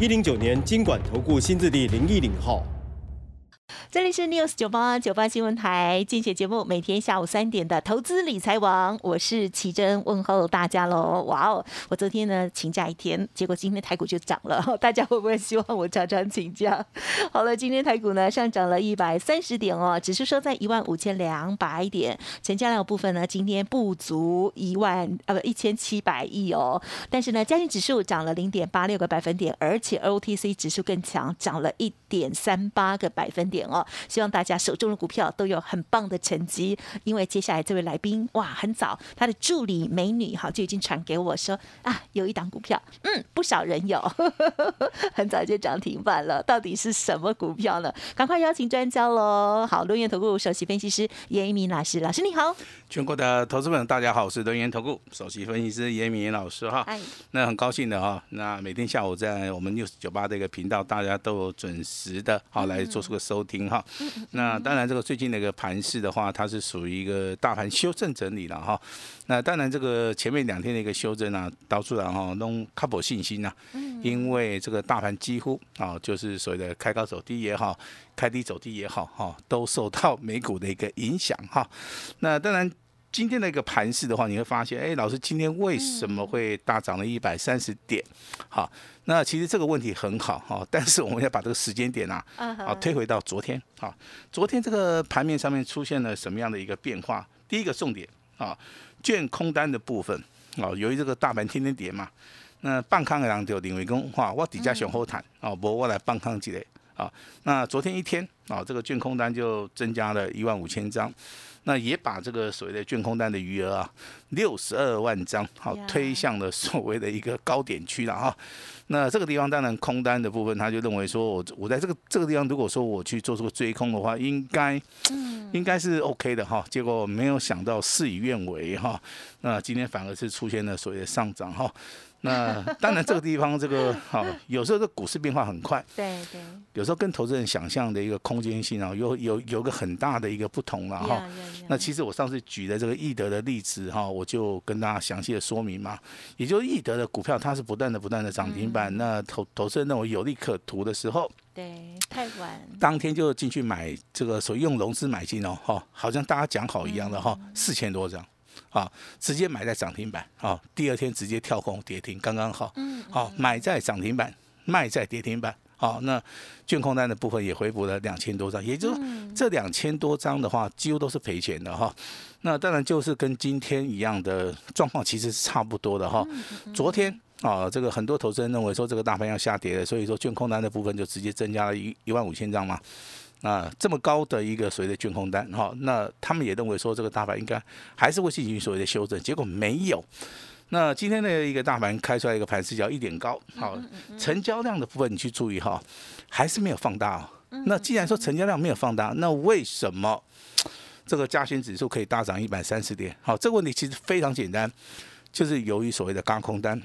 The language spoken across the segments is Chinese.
一零九年经管投顾新字第零一零号。这里是 News 九八九八新闻台，竞选节目每天下午三点的投资理财王，我是奇珍，问候大家喽！哇哦，我昨天呢请假一天，结果今天台股就涨了，大家会不会希望我常常请假？好了，今天台股呢上涨了一百三十点哦，指数收在一万五千两百点，成交量部分呢今天不足一万呃不一千七百亿哦，但是呢，加权指数涨了零点八六个百分点，而且 OTC 指数更强，涨了一点三八个百分点哦。希望大家手中的股票都有很棒的成绩，因为接下来这位来宾哇，很早他的助理美女哈就已经传给我说啊，有一档股票，嗯，不少人有，很早就涨停板了，到底是什么股票呢？赶快邀请专家喽！好，龙岩投顾首席分析师严一鸣老师，老师你好。全国的投资们，大家好，我是龙岩投顾首席分析师严一鸣老师哈。那很高兴的哈，那每天下午在我们六九八这个频道，大家都有准时的好来做出个收听。哈，那当然，这个最近的一个盘势的话，它是属于一个大盘修正整理了哈。那当然，这个前面两天的一个修正啊，导出来哈，弄 couple 信心呐。因为这个大盘几乎啊，就是所谓的开高走低也好，开低走低也好哈，都受到美股的一个影响哈。那当然。今天的一个盘势的话，你会发现，哎，老师今天为什么会大涨了一百三十点？好，那其实这个问题很好哈，但是我们要把这个时间点啊，好推回到昨天。啊，昨天这个盘面上面出现了什么样的一个变化？第一个重点啊，券空单的部分啊，由于这个大盘天天跌嘛，那半康的人就认为讲，哇，我底价想后谈啊，不我来半康几类啊。那昨天一天啊，这个券空单就增加了一万五千张。那也把这个所谓的卷空单的余额啊，六十二万张，好推向了所谓的一个高点区了哈。那这个地方当然空单的部分，他就认为说我我在这个这个地方，如果说我去做出个追空的话，应该应该是 OK 的哈。结果没有想到事与愿违哈。那今天反而是出现了所谓的上涨哈。那当然，这个地方这个 好，有时候这股市变化很快，对对，有时候跟投资人想象的一个空间性啊，有有有个很大的一个不同了哈。那其实我上次举的这个易德的例子哈，我就跟大家详细的说明嘛，也就是易德的股票它是不断的不断的涨停板，那投投资人认为有利可图的时候，对，太晚，当天就进去买这个所用融资买进哦，哈，好像大家讲好一样的哈，四千多张。啊，直接买在涨停板，啊，第二天直接跳空跌停，刚刚好。嗯。好，买在涨停板，卖在跌停板。好，那券空单的部分也回补了两千多张，也就是这两千多张的话，几乎都是赔钱的哈。那当然就是跟今天一样的状况，其实是差不多的哈。昨天啊，这个很多投资人认为说这个大盘要下跌了，所以说券空单的部分就直接增加了一一万五千张嘛。啊，这么高的一个所谓的卷空单哈，那他们也认为说这个大盘应该还是会进行所谓的修正，结果没有。那今天的一个大盘开出来一个盘是叫一点高，好，成交量的部分你去注意哈，还是没有放大。那既然说成交量没有放大，那为什么这个加权指数可以大涨一百三十点？好，这个问题其实非常简单，就是由于所谓的嘎空单，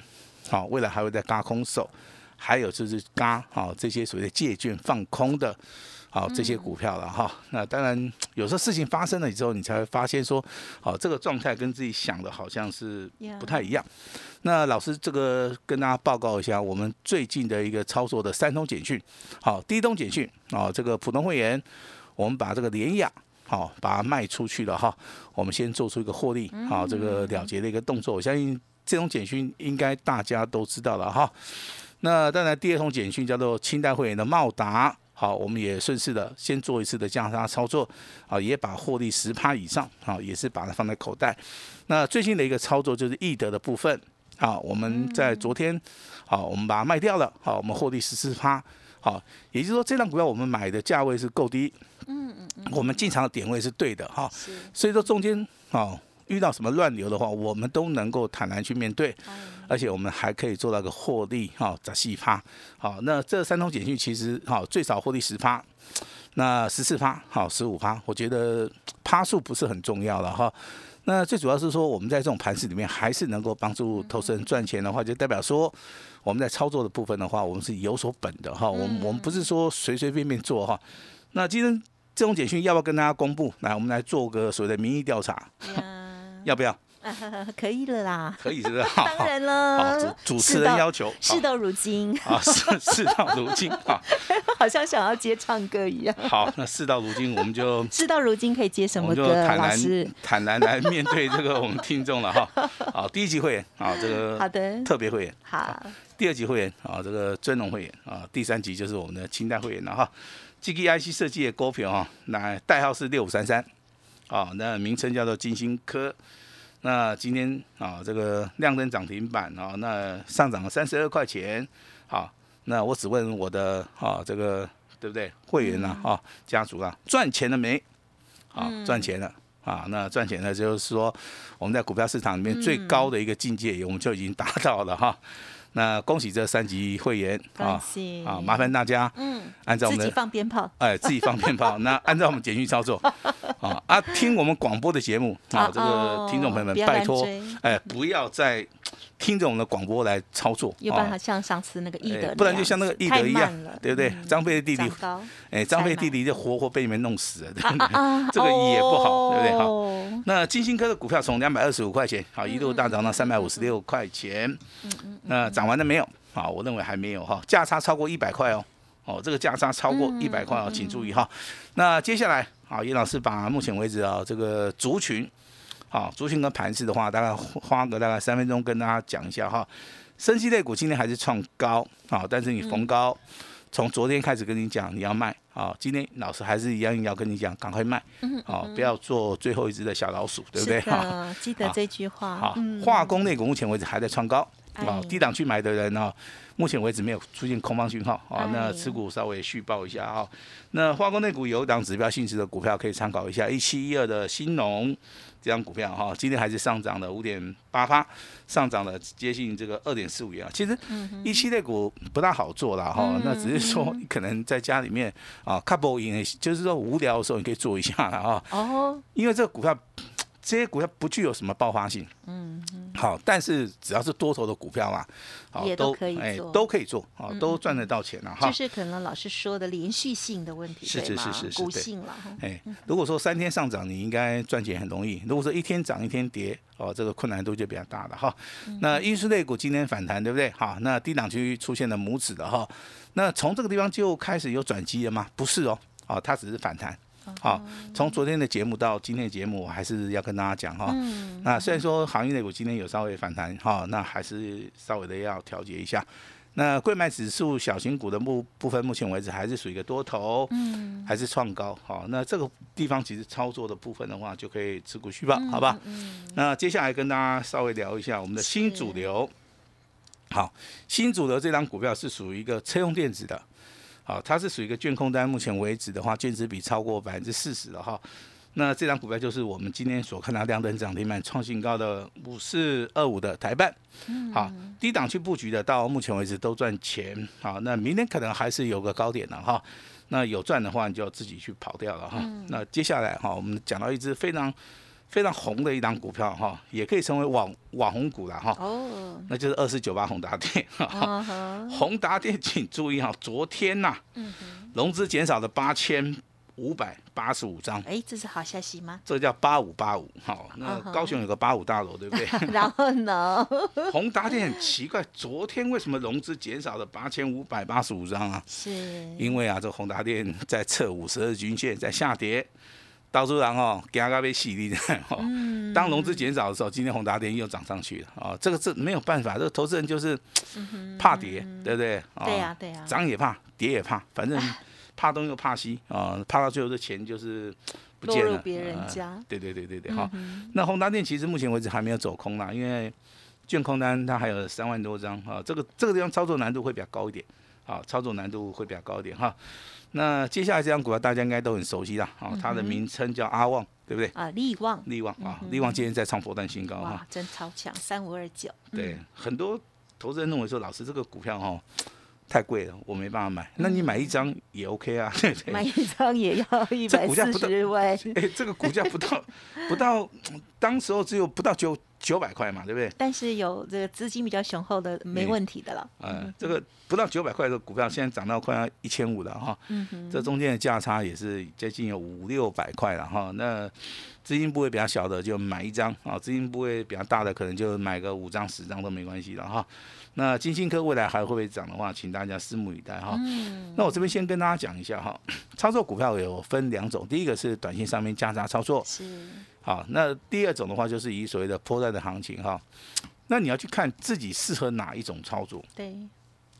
好，未来还会再嘎空手，还有就是嘎好这些所谓的借券放空的。好，这些股票了哈。那当然，有时候事情发生了之后，你才会发现说，好，这个状态跟自己想的好像是不太一样。那老师，这个跟大家报告一下，我们最近的一个操作的三通简讯。好，第一通简讯，啊，这个普通会员，我们把这个联雅，好，把它卖出去了哈。我们先做出一个获利，好，这个了结的一个动作。我相信这种简讯应该大家都知道了哈。那当然，第二通简讯叫做清代会员的茂达。好，我们也顺势的先做一次的价差操作，啊，也把获利十趴以上，啊，也是把它放在口袋。那最近的一个操作就是易德的部分，啊，我们在昨天，好，我们把它卖掉了，好，我们获利十四趴，好，也就是说这张股票我们买的价位是够低，嗯嗯嗯，我们进场的点位是对的，哈，所以说中间，好，遇到什么乱流的话，我们都能够坦然去面对，而且我们还可以做到个获利哈，砸细趴。好，那这三通简讯其实好最少获利十趴，那十四趴好十五趴，我觉得趴数不是很重要了哈。那最主要是说，我们在这种盘势里面，还是能够帮助投资人赚钱的话，就代表说我们在操作的部分的话，我们是有所本的哈。我们我们不是说随随便便做哈。那今天这种简讯要不要跟大家公布？来，我们来做个所谓的民意调查，要不要？可以了啦，可以是不是？当然了，主主持人要求，事到如今啊，事 事到如今啊，好像想要接唱歌一样。好，那事到如今，我们就事到如今可以接什么歌？坦然坦然来面对这个我们听众了哈。好，第一集会员啊，这个好的特别会员。好，第二集会员啊，这个尊荣会员啊，第三集就是我们的清代会员了哈。G G I C 设计的股票哈，那代号是六五三三，啊，那名称叫做金星科。那今天啊，这个亮灯涨停板啊，那上涨了三十二块钱。好，那我只问我的啊，这个对不对？会员呢？啊，家族啊，赚钱了没？好，赚钱了啊。那赚钱呢，就是说我们在股票市场里面最高的一个境界，我们就已经达到了哈。那恭喜这三级会员啊啊！麻烦大家，嗯，按照我们自己放鞭炮，哎，自己放鞭炮。那按照我们简讯操作啊啊！听我们广播的节目啊，这个听众朋友们，拜托，哎，不要再听着我们的广播来操作，有办法像上次那个易德，不然就像那个易德一样，对不对？张飞的弟弟，哎，张飞弟弟就活活被你们弄死了，对不对？这个也不好，对不对？好，那金星科的股票从两百二十五块钱，好，一路大涨到三百五十六块钱，嗯嗯，那涨。完了没有？好，我认为还没有哈，价差超过一百块哦，哦，这个价差超过一百块哦，请注意哈。那接下来，好，叶老师把目前为止啊这个族群，好，族群跟盘势的话，大概花个大概三分钟跟大家讲一下哈。升息类股今天还是创高，啊，但是你逢高，从昨天开始跟你讲你要卖，啊，今天老师还是一样要跟你讲赶快卖，好，不要做最后一只的小老鼠，对不对？哈，记得这句话。好，化工类股目前为止还在创高。啊，低档去买的人呢，目前为止没有出现空方讯号啊。那持股稍微续报一下啊。那化工类股有一档指标性质的股票可以参考一下，一七一二的新农这张股票哈，今天还是上涨了五点八八，上涨了接近这个二点四五元啊。其实一期类股不大好做了哈，那只是说可能在家里面啊，couple in，就是说无聊的时候你可以做一下了啊。哦，因为这个股票。这些股票不具有什么爆发性，嗯，好，但是只要是多头的股票嘛，好都可以做，都可以做，好，都赚得到钱了哈。就是可能老师说的连续性的问题，是是是是是，股性了。哎，如果说三天上涨，你应该赚钱很容易；如果说一天涨一天跌，哦，这个困难度就比较大了哈。那运输类股今天反弹，对不对？好，那低档区出现了拇指的哈，那从这个地方就开始有转机了吗？不是哦，哦，它只是反弹。好，从昨天的节目到今天的节目，我还是要跟大家讲哈。那虽然说行业内股今天有稍微反弹哈，那还是稍微的要调节一下。那贵买指数小型股的部部分，目前为止还是属于一个多头，嗯，还是创高。好，那这个地方其实操作的部分的话，就可以持股续报，好吧？那接下来跟大家稍微聊一下我们的新主流。好，新主流这张股票是属于一个车用电子的。好，它是属于一个券空单，目前为止的话，券值比超过百分之四十了哈。那这张股票就是我们今天所看到亮灯涨停板创新高的五四二五的台办。好，低档去布局的，到目前为止都赚钱。好，那明天可能还是有个高点了哈。那有赚的话，你就要自己去跑掉了哈。那接下来哈，我们讲到一只非常。非常红的一档股票哈，也可以成为网网红股了哈。哦，那就是二四九八宏达电。宏达电，请注意哈，昨天呐，融资减少了八千五百八十五张。哎，这是好消息吗？这叫八五八五。好，那高雄有个八五大楼，对不对？然后呢？宏达电很奇怪，昨天为什么融资减少了八千五百八十五张啊？是因为啊，这宏达电在测五十二均线在下跌。导致然哦，加加被洗利的哦。当融资减少的时候，今天宏达电又涨上去了啊！这个是没有办法，这个投资人就是怕跌，对不对？对呀，对呀。涨也怕，跌也怕，反正 怕东又怕西啊！怕到最后的钱就是不见了。别人家。对对对对对，好。那宏达电其实目前为止还没有走空啦，因为券空单它还有三万多张啊，这个这个地方操作难度会比较高一点。好，操作难度会比较高一点哈。那接下来这张股票大家应该都很熟悉啦，啊，它的名称叫阿旺，对不对？啊，利旺，利旺啊，利旺今天在创波段新高哈哇，，真超强，三五二九，对，很多投资人认为说，老师这个股票哈太贵了，我没办法买。那你买一张也 OK 啊，对不买？一张也要一百四十万，哎，这个股价不到不到，当时候只有不到九九百块嘛，对不对？但是有这个资金比较雄厚的，没哎问题的了。呃，这个不到九百块的股票，现在涨到快要一千五了哈。这中间的价差也是接近有五六百块了哈。那资金部位比较小的就买一张啊，资金部位比较大的可能就买个五张十张都没关系了哈。那金星科未来还会不会涨的话，请大家拭目以待哈。嗯，那我这边先跟大家讲一下哈，操作股票有分两种，第一个是短线上面加差操作，是，好，那第二种的话就是以所谓的波段的行情哈。那你要去看自己适合哪一种操作。对，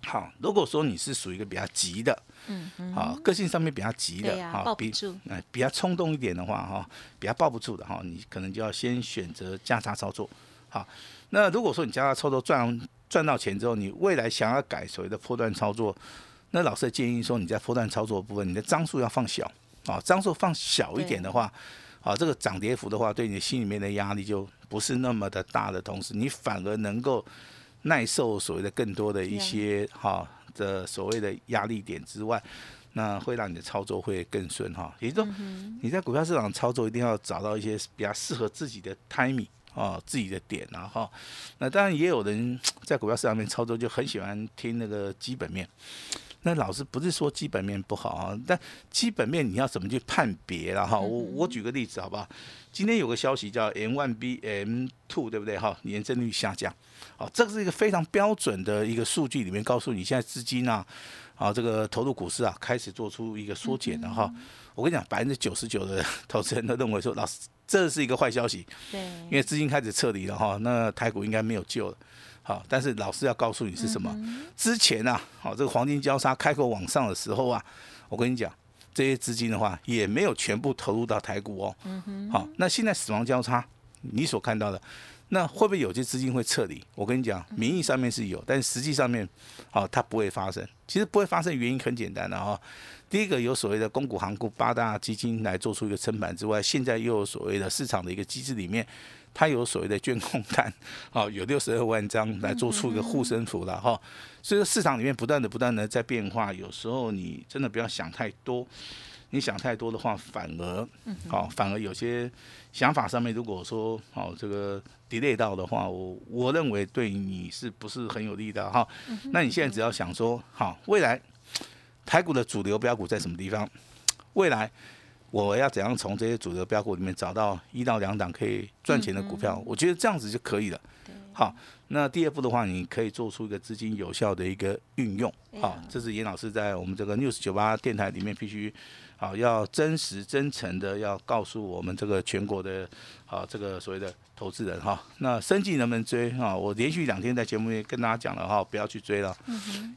好，如果说你是属于一个比较急的，嗯嗯，好，个性上面比较急的，好，比不住，哎比较冲动一点的话哈，比较抱不住的哈，你可能就要先选择加差操作。好，那如果说你价差操作赚赚到钱之后，你未来想要改所谓的波段操作，那老师的建议说你在波段操作的部分，你的张数要放小。啊，张数放小一点的话，啊，这个涨跌幅的话，对你心里面的压力就不是那么的大的同时，你反而能够耐受所谓的更多的一些哈的所谓的压力点之外，那会让你的操作会更顺哈。也就是说，你在股票市场操作一定要找到一些比较适合自己的 timing 啊，自己的点啊哈。那当然也有人 在股票市场里面操作就很喜欢听那个基本面。那老师不是说基本面不好啊，但基本面你要怎么去判别了哈？我我举个例子好不好？今天有个消息叫 M one B M two 对不对哈？年增率下降，哦，这是一个非常标准的一个数据，里面告诉你现在资金啊，啊这个投入股市啊开始做出一个缩减了哈。我跟你讲，百分之九十九的投资人都认为说，老师这是一个坏消息，对，因为资金开始撤离了哈，那台股应该没有救了。好，但是老师要告诉你是什么？之前啊，好这个黄金交叉开口往上的时候啊，我跟你讲，这些资金的话也没有全部投入到台股哦。嗯好，那现在死亡交叉，你所看到的，那会不会有些资金会撤离？我跟你讲，名义上面是有，但实际上面，哦它不会发生。其实不会发生原因很简单的哈。第一个有所谓的公股行股八大基金来做出一个撑盘之外，现在又有所谓的市场的一个机制里面，它有所谓的捐空单，哦，有六十二万张来做出一个护身符了哈。所以说市场里面不断的不断的在变化，有时候你真的不要想太多，你想太多的话，反而，好、反而有些想法上面，如果说好、这个 delay 到的话，我我认为对你是不是很有利的哈？那你现在只要想说，好，未来台股的主流标股在什么地方？未来我要怎样从这些主流标股里面找到一到两档可以赚钱的股票？我觉得这样子就可以了。好，那第二步的话，你可以做出一个资金有效的一个运用。好，这是严老师在我们这个 News 九八电台里面必须好要真实真诚的要告诉我们这个全国的啊这个所谓的投资人哈。那生计能不能追啊？我连续两天在节目里跟大家讲了哈，不要去追了，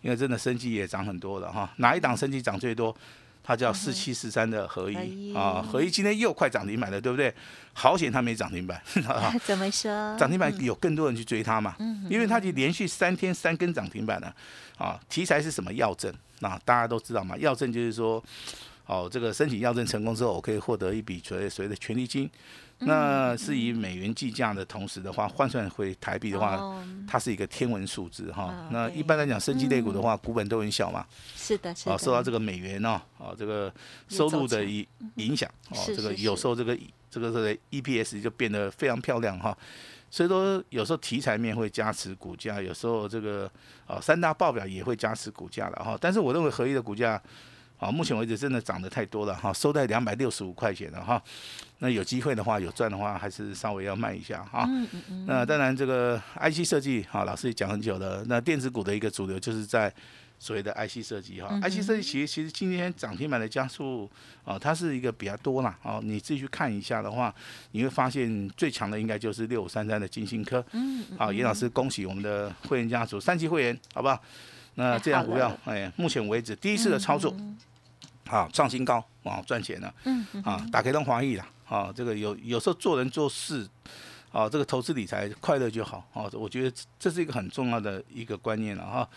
因为真的生计也涨很多了哈。哪一档生计涨最多？它叫四七四三的合合一。一啊，合一今天又快涨停板了，对不对？好险它没涨停板，怎么说？涨停板有更多人去追它嘛，因为它已经连续三天三根涨停板了，啊，题材是什么？药证，啊大家都知道嘛，药证就是说，哦，这个申请要证成功之后，我可以获得一笔所谓所谓的权利金，那是以美元计价的同时的话，换算回台币的话，哦。它是一个天文数字哈啊。那一般来讲，升级类股的话，股本都很小嘛，是的，是啊，的，受到这个美元哦，哦这个收入的影影响，哦，这个有时候这个这个这个 EPS 就变得非常漂亮哈。所以说，有时候题材面会加持股价，有时候这个啊三大报表也会加持股价了哈。但是我认为合一的股价啊，目前为止真的涨得太多了哈，收在两百六十五块钱了哈。那有机会的话，有赚的话，还是稍微要卖一下哈。嗯嗯嗯，那当然，这个 IC 设计，哈，老师也讲很久了。那电子股的一个主流就是在所谓的 IC 设计，哈、IC 设计其实其实今天涨停板的加速，啊、它是一个比较多啦，哦，你自己去看一下的话，你会发现最强的应该就是六五三三的金星科。嗯，好，严老师，恭喜我们的会员家族三级会员，好不好？那这样股票，哎，目前为止第一次的操作，好创新高，啊，赚钱了。啊，打开当华裔了，啊，这个有有时候做人做事，啊，这个投资理财快乐就好，啊，我觉得这这是一个很重要的一个观念了哈。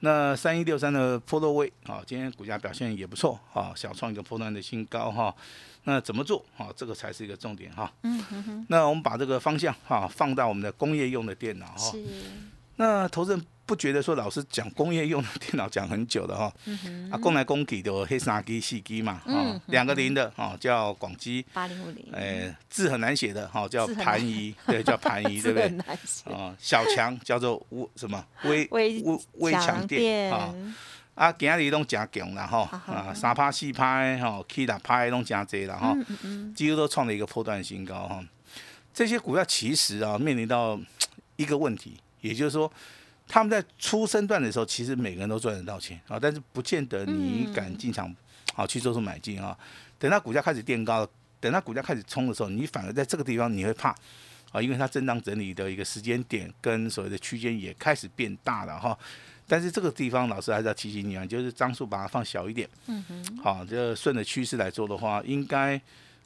那三一六三的波洛威啊，今天股价表现也不错啊，小创一个波段的新高哈。那怎么做啊？这个才是一个重点哈。嗯哼哼。那我们把这个方向哈放到我们的工业用的电脑哈。是。那投资人不觉得说老师讲工业用的电脑讲很久了哈？嗯。啊，供来供给的黑三 G 四 G 嘛，啊，两个零的哦叫广基。八零五零。哎，字很难写的哈，叫盘仪，对，叫盘仪，对不对？啊，小强叫做微什么微微微强电啊。啊，今日拢真强啦吼，啊，三拍四拍吼，起六拍拢真济啦吼，几乎都创了一个破断新高哈。这些股票其实啊，面临到一个问题，也就是说，他们在初升段的时候，其实每个人都赚得到钱啊，但是不见得你敢进场啊去做出买进啊。等到股价开始垫高，等到股价开始冲的时候，你反而在这个地方你会怕啊，因为它震荡整理的一个时间点跟所谓的区间也开始变大了哈。但是这个地方，老师还是要提醒你啊，就是张数把它放小一点。嗯哼。好，就顺着趋势来做的话，应该，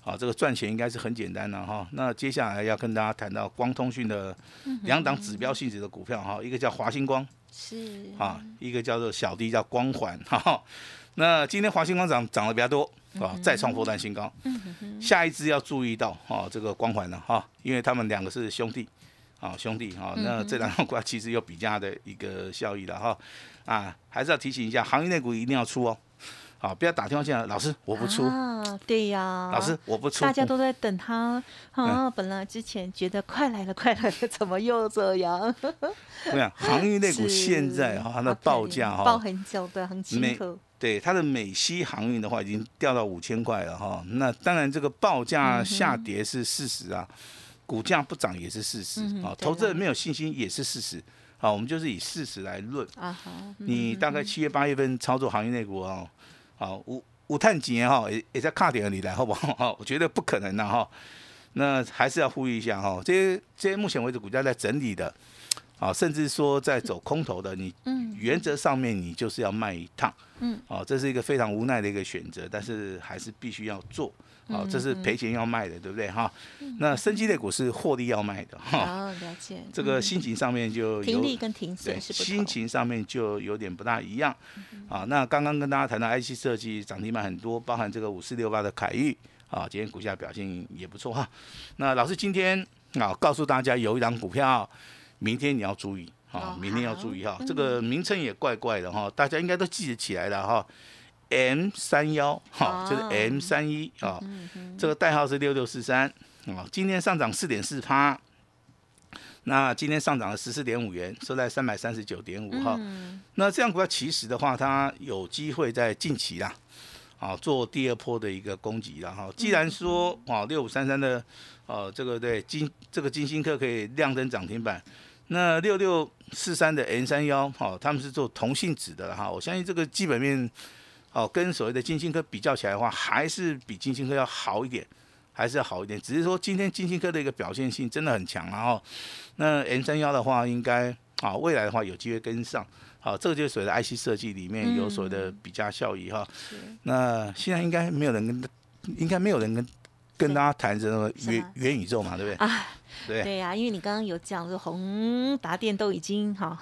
好，这个赚钱应该是很简单的哈。那接下来要跟大家谈到光通讯的两档指标性质的股票哈，一个叫华星光，是，啊，一个叫做小弟叫光环哈。那今天华星光涨涨得比较多啊，再创波段新高。下一支要注意到哈，这个光环了哈，因为他们两个是兄弟。啊兄弟，哈，那这两种股其实有比价的一个效益了哈，啊，还是要提醒一下，行业内股一定要出哦，好，不要打电话进来，老师我不出，啊，对呀，老师我不出，大家都在等他，啊，本来之前觉得快来了，快来了，怎么又这样？我想航运类股现在哈，它的报价哈，报很久的，很清楚。对它的美西航运的话，已经掉到五千块了哈，那当然这个报价下跌是事实啊。股价不涨也是事实啊，投资人没有信心也是事实好。我们就是以事实来论啊。你大概七月八月份操作行业内股啊，好五五探几年哈，也也在卡点里来，好不 好？我觉得不可能的哈。那还是要呼吁一下哈，这些这些目前为止股价在整理的啊，甚至说在走空头的，你原则上面你就是要卖一趟，嗯，哦，这是一个非常无奈的一个选择，但是还是必须要做。好，这是赔钱要卖的，对不对哈？那升级类股是获利要卖的哈。了解。这个心情上面就有停利跟停损是心情上面就有点不大一样。啊，那刚刚跟大家谈到 IC 设计涨停板很多，包含这个五四六八的凯域啊，今天股价表现也不错哈。那老师今天啊，告诉大家有一档股票，明天你要注意啊，明天要注意哈。这个名称也怪怪的哈，大家应该都记得起来了哈。M 三幺，哈，就是 M 三一啊，这个代号是六六四三啊，今天上涨四点四趴，那今天上涨了十四点五元，收在三百三十九点五哈。那这样股票其实的话，它有机会在近期啦，啊，做第二波的一个攻击了哈。既然说啊，六五三三的，呃，这个对金这个金星科可以亮灯涨停板，那六六四三的 N 三幺，哈，他们是做同性质的哈，我相信这个基本面。哦，跟所谓的金星科比较起来的话，还是比金星科要好一点，还是要好一点。只是说今天金星科的一个表现性真的很强，然后那 N 三幺的话，应该啊未来的话有机会跟上。好，这个就是所谓的 IC 设计里面有所谓的比价效益哈。那现在应该没有人跟，应该没有人跟跟大家谈这个元元宇宙嘛，对不对？啊，对对呀，因为你刚刚有讲，说宏达电都已经哈。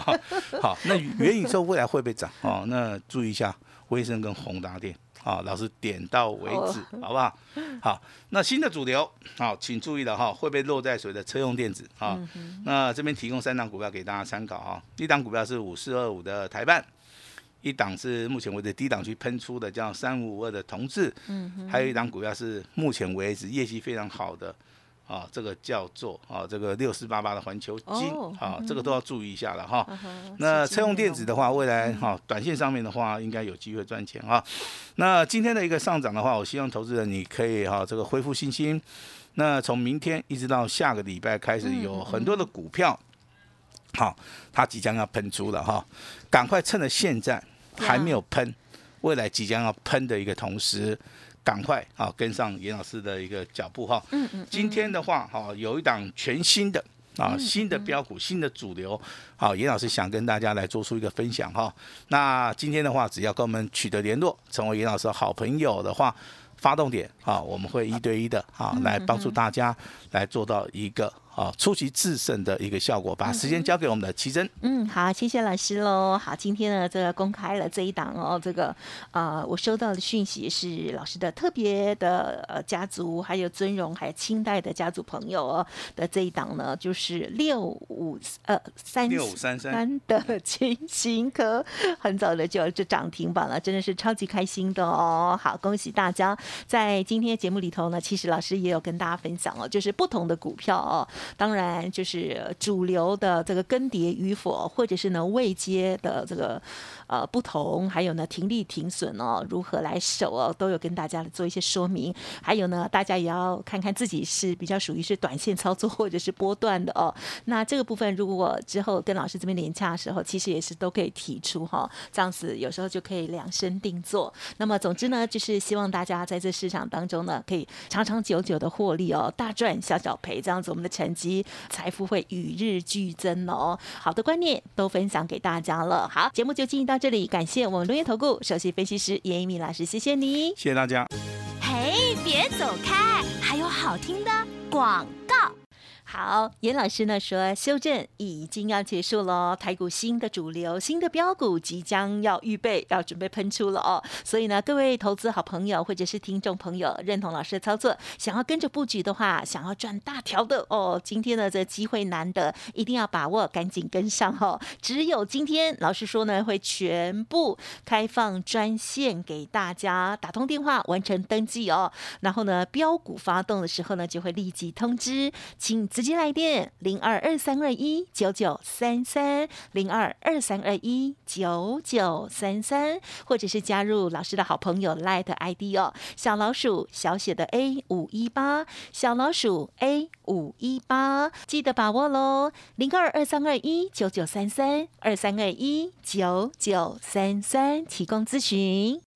好，那元宇宙未来会不会涨？哦，那注意一下。威盛跟宏达电，好，老师点到为止，好不好？好，那新的主流，好，请注意了哈，会被落在谁的车用电子啊？那这边提供三档股票给大家参考啊，一档股票是五四二五的台办，一档是目前为止低档区喷出的叫三五五二的同志，嗯，还有一档股票是目前为止业绩非常好的。啊，这个叫做啊，这个六四八八的环球金啊，这个都要注意一下了哈。那车用电子的话，未来哈，短线上面的话，应该有机会赚钱啊。那今天的一个上涨的话，我希望投资人你可以哈，这个恢复信心。那从明天一直到下个礼拜开始，有很多的股票，好，它即将要喷出了哈，赶快趁着现在还没有喷，未来即将要喷的一个同时。赶快啊，跟上严老师的一个脚步哈。嗯嗯。今天的话，哈，有一档全新的啊，新的标股，新的主流，好，严老师想跟大家来做出一个分享哈。那今天的话，只要跟我们取得联络，成为严老师好朋友的话，发动点啊，我们会一对一的啊，来帮助大家来做到一个。好出奇制胜的一个效果。把时间交给我们的奇珍。嗯，好，谢谢老师喽。好，今天呢，这个公开了这一档哦，这个呃，我收到的讯息是老师的特别的呃家族，还有尊荣，还有清代的家族朋友哦的这一档呢，就是六五呃三六五三三三的清新科，很早的就就涨停板了，真的是超级开心的哦。好，恭喜大家！在今天节目里头呢，其实老师也有跟大家分享哦，就是不同的股票哦，当然就是主流的这个更迭与否，或者是呢未接的这个呃不同，还有呢停利停损哦，如何来守哦，都有跟大家做一些说明。还有呢，大家也要看看自己是比较属于是短线操作或者是波段的哦。那这个部分如果之后跟老师这边连洽的时候，其实也是都可以提出哈，这样子有时候就可以量身定做。那么总之呢，就是希望大家在这市场当中呢，可以长长久久的获利哦，大赚小小赔，这样子我们的成绩财富会与日俱增哦。好的观念都分享给大家了。好，节目就进行到这里，感谢我们龙岩投顾首席分析师严一米老师，谢谢你。谢谢大家。嘿，别走开，还有好听的广告。好，严老师呢说修正已经要结束了，台股新的主流、新的标股即将要预备要准备喷出了哦。所以呢，各位投资好朋友或者是听众朋友，认同老师的操作，想要跟着布局的话，想要赚大条的哦，今天呢这机会难得，一定要把握，赶紧跟上哦。只有今天，老师说呢会全部开放专线给大家，打通电话完成登记哦。然后呢，标股发动的时候呢，就会立即通知，请。直接来电零二二三二一九九三三零二二三二一九九三三，或者是加入老师的好朋友 Light ID 哦，小老鼠小写的 A 五一八，小老鼠 A 五一八，记得把握喽，零二二三二一九九三三二三二一九九三三，提供咨询。